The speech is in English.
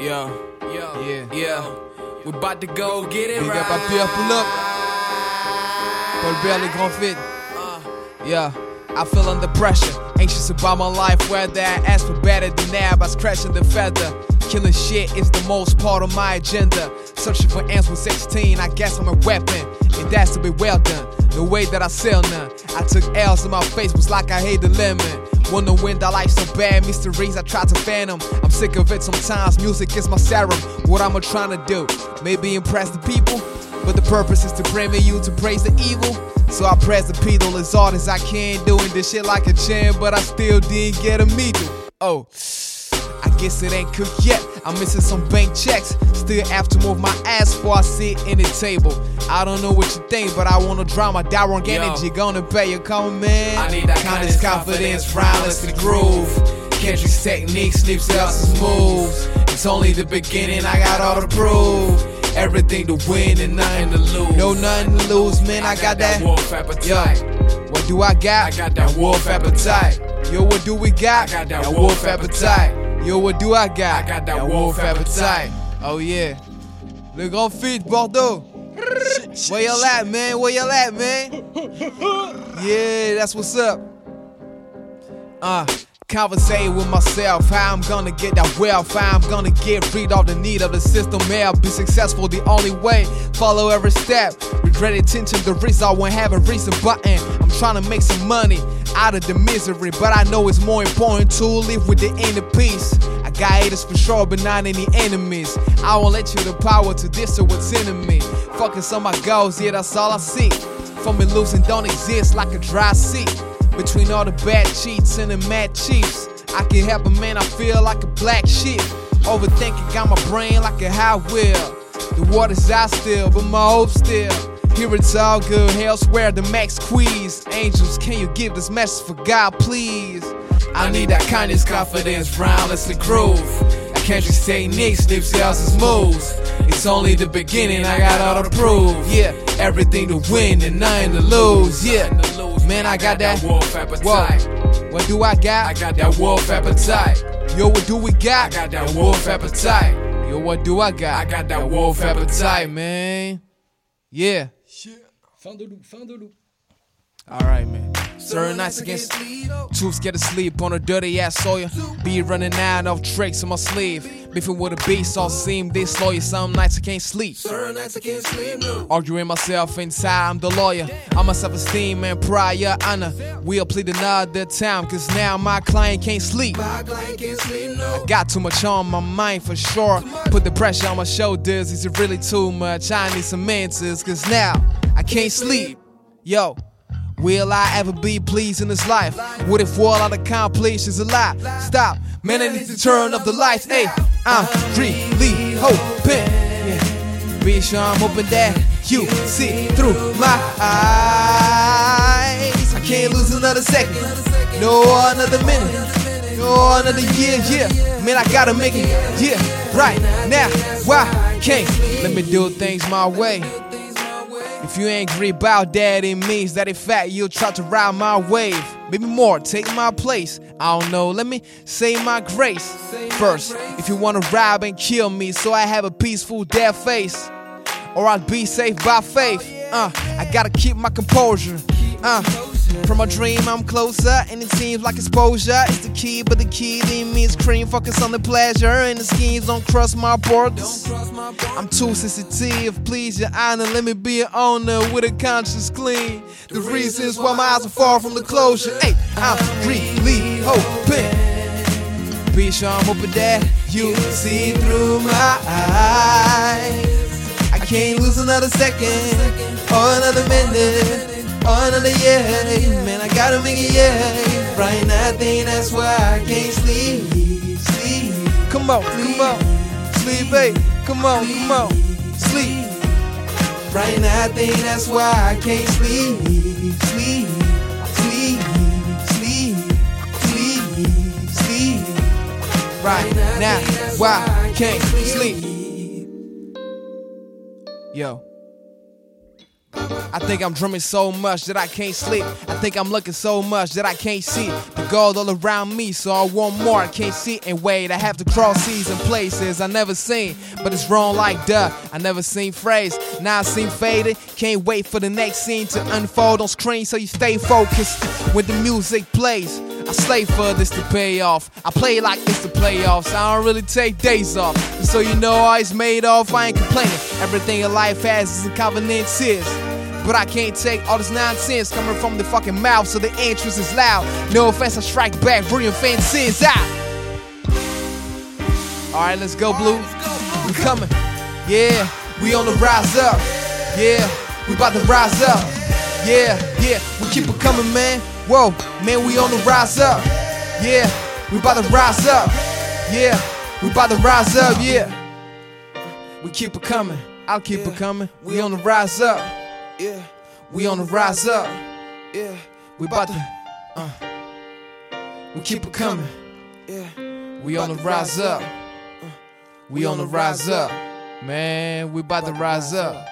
Yeah, yeah, Yeah. yeah. We about to go get it Big right. up à Pierre, pull up. Paul Bert, les grands feats. Uh. Yeah, I feel under pressure. Anxious about my life, whether I ask for better than now by scratching the feather. Killing shit is the most part of my agenda. Searching for ants with 16, I guess I'm a weapon. And that's to be well done. The way that I sell none. I took L's in my face, was like I hate the lemon. Wonder when that life so bad, mysteries I try to phantom. I'm sick of it sometimes, music is my serum. What am I trying to do? Maybe impress the people? But the purpose is to bring you to praise the evil. So I press the pedal as hard as I can, doing this shit like a champ, but I still didn't get a medal. Oh, guess it ain't cooked yet. I'm missing some bank checks. Still have to move my ass before I sit in the table. I don't know what you think, but I wanna draw my direct Yo. energy. Gonna pay your comment, man. I need that kindness, confidence, rhymeless the groove. Kendrick's techniques, Nipsey Hussle's moves. It's only the beginning, I got all to prove. Everything to win and nothing to lose. No nothing to lose, man. I got that. wolf appetite. Yo, what do I got? I got that wolf appetite. Yo, what do we got? I got that wolf appetite. Yo, what do I got? I got that wolf appetite. Oh yeah. Le Grand Feat, Bordeaux. Where y'all at, man? Where y'all at, man? Yeah, that's what's up. Uh, conversate with myself, how I'm gonna get that wealth, how I'm gonna get rid of the need of the system, yeah, be successful the only way, follow every step, regret attention, the result won't have a reason button, I'm trying to make some money out of the misery, but I know it's more important to live with the inner peace, I got haters for sure, but not any enemies, I won't let you the power to diss or what's in me, focus on my goals, yeah, that's all I see, for me losing don't exist like a dry sea. Between all the bad cheats and the mad chiefs, I can help a man, I feel like a black sheep. Overthinking got my brain like a high wheel. The water's out still, but my hope still. Here it's all good, elsewhere the max squeeze. Angels, can you give this message for God, please? I need that kindness, confidence, rhymeless the groove. I can't just say Nick's, Nipsey Hussle's moves. It's only the beginning, I got all to prove. Yeah, Everything to win and nothing to lose. Yeah, man, I got that. wolf appetite. what do I got? I got? that wolf appetite. Yo, what do we got? I got that wolf appetite. Yo, what do I got? I got that wolf appetite. man. Yeah. Fin de loup, fin de loup. Alright, man. Certain nights against too scared to sleep on a dirty ass Sawyer. Be running out of tricks on my sleeve. Beefing with a beast, all seem this lawyer. Some nights I can't sleep. Certain nights I can't sleep. No. Arguing myself inside, I'm the lawyer. I'm my self esteem and prior honor. We'll plead another time, cause now my client can't sleep. My client can't sleep. I got too much on my mind for sure. Put the pressure on my shoulders, is it really too much? I need some answers, cause now I can't sleep. Yo, will I ever be pleased in this life? What if all I'd accomplish is a lie? Stop, man, I need to turn up the lights. Hey, I'm really hoping. Yeah. Be sure I'm hoping that you see through my eyes. I can't lose another second, no another minute, no another year. Yeah, man, I gotta make it. Yeah, right now. Why can't let me do things my way? If you angry about that, it means that in fact you'll try to ride my wave. Maybe more, take my place. I don't know, let me say my grace. First, if you wanna rob and kill me, so I have a peaceful dead face. Or I'll be safe by faith. Uh, I gotta keep my composure. Uh, from my dream, I'm closer, and it seems like exposure is the key. But the key to me is cream. Focus on the pleasure, and the schemes don't cross my borders. I'm too sensitive, please your honor. Let me be an owner with a conscience clean. The reasons why my eyes are far from the closure. Hey, I'm really hoping. Be sure I'm hoping that you see through my eyes. I can't lose another second or another minute another year. Man, I gotta make it yeah. Right now, I think that's why I can't sleep. Sleep. Come on, come on. Sleep, hey. Come on, come on. Sleep. Right now, I think that's why I can't sleep. Sleep. Sleep. Sleep. Sleep. Sleep. Right now, why I can't sleep. Yo. I think I'm drumming so much that I can't sleep. I think I'm looking so much that I can't see the gold all around me. So I want more. I can't see and wait. I have to cross seas and places I never seen, but it's wrong like duh. I never seen phrase. Now I seem faded. Can't wait for the next scene to unfold on screen. So you stay focused when the music plays. I slay for this to pay off. I play like it's the playoffs. I don't really take days off. And so you know how it's made off. I ain't complaining. Everything in life has its inconveniences. But I can't take all this nonsense coming from the fucking mouth, so the interest is loud. No offense, I strike back, brilliant fences out. Alright, let's go, Blue. We coming. Yeah, we on the rise up. Yeah, we about to rise up. Yeah, yeah, we keep it coming, man. Whoa, man, we on the rise up. Yeah, we about to rise up. Yeah, we about to rise up. Yeah, we keep it coming. I'll keep it coming. We on the rise up. Yeah, we on the rise up. Yeah, we about to. Uh, we keep it coming. Yeah, we on the rise up. We on the rise up. Man, we about to rise up.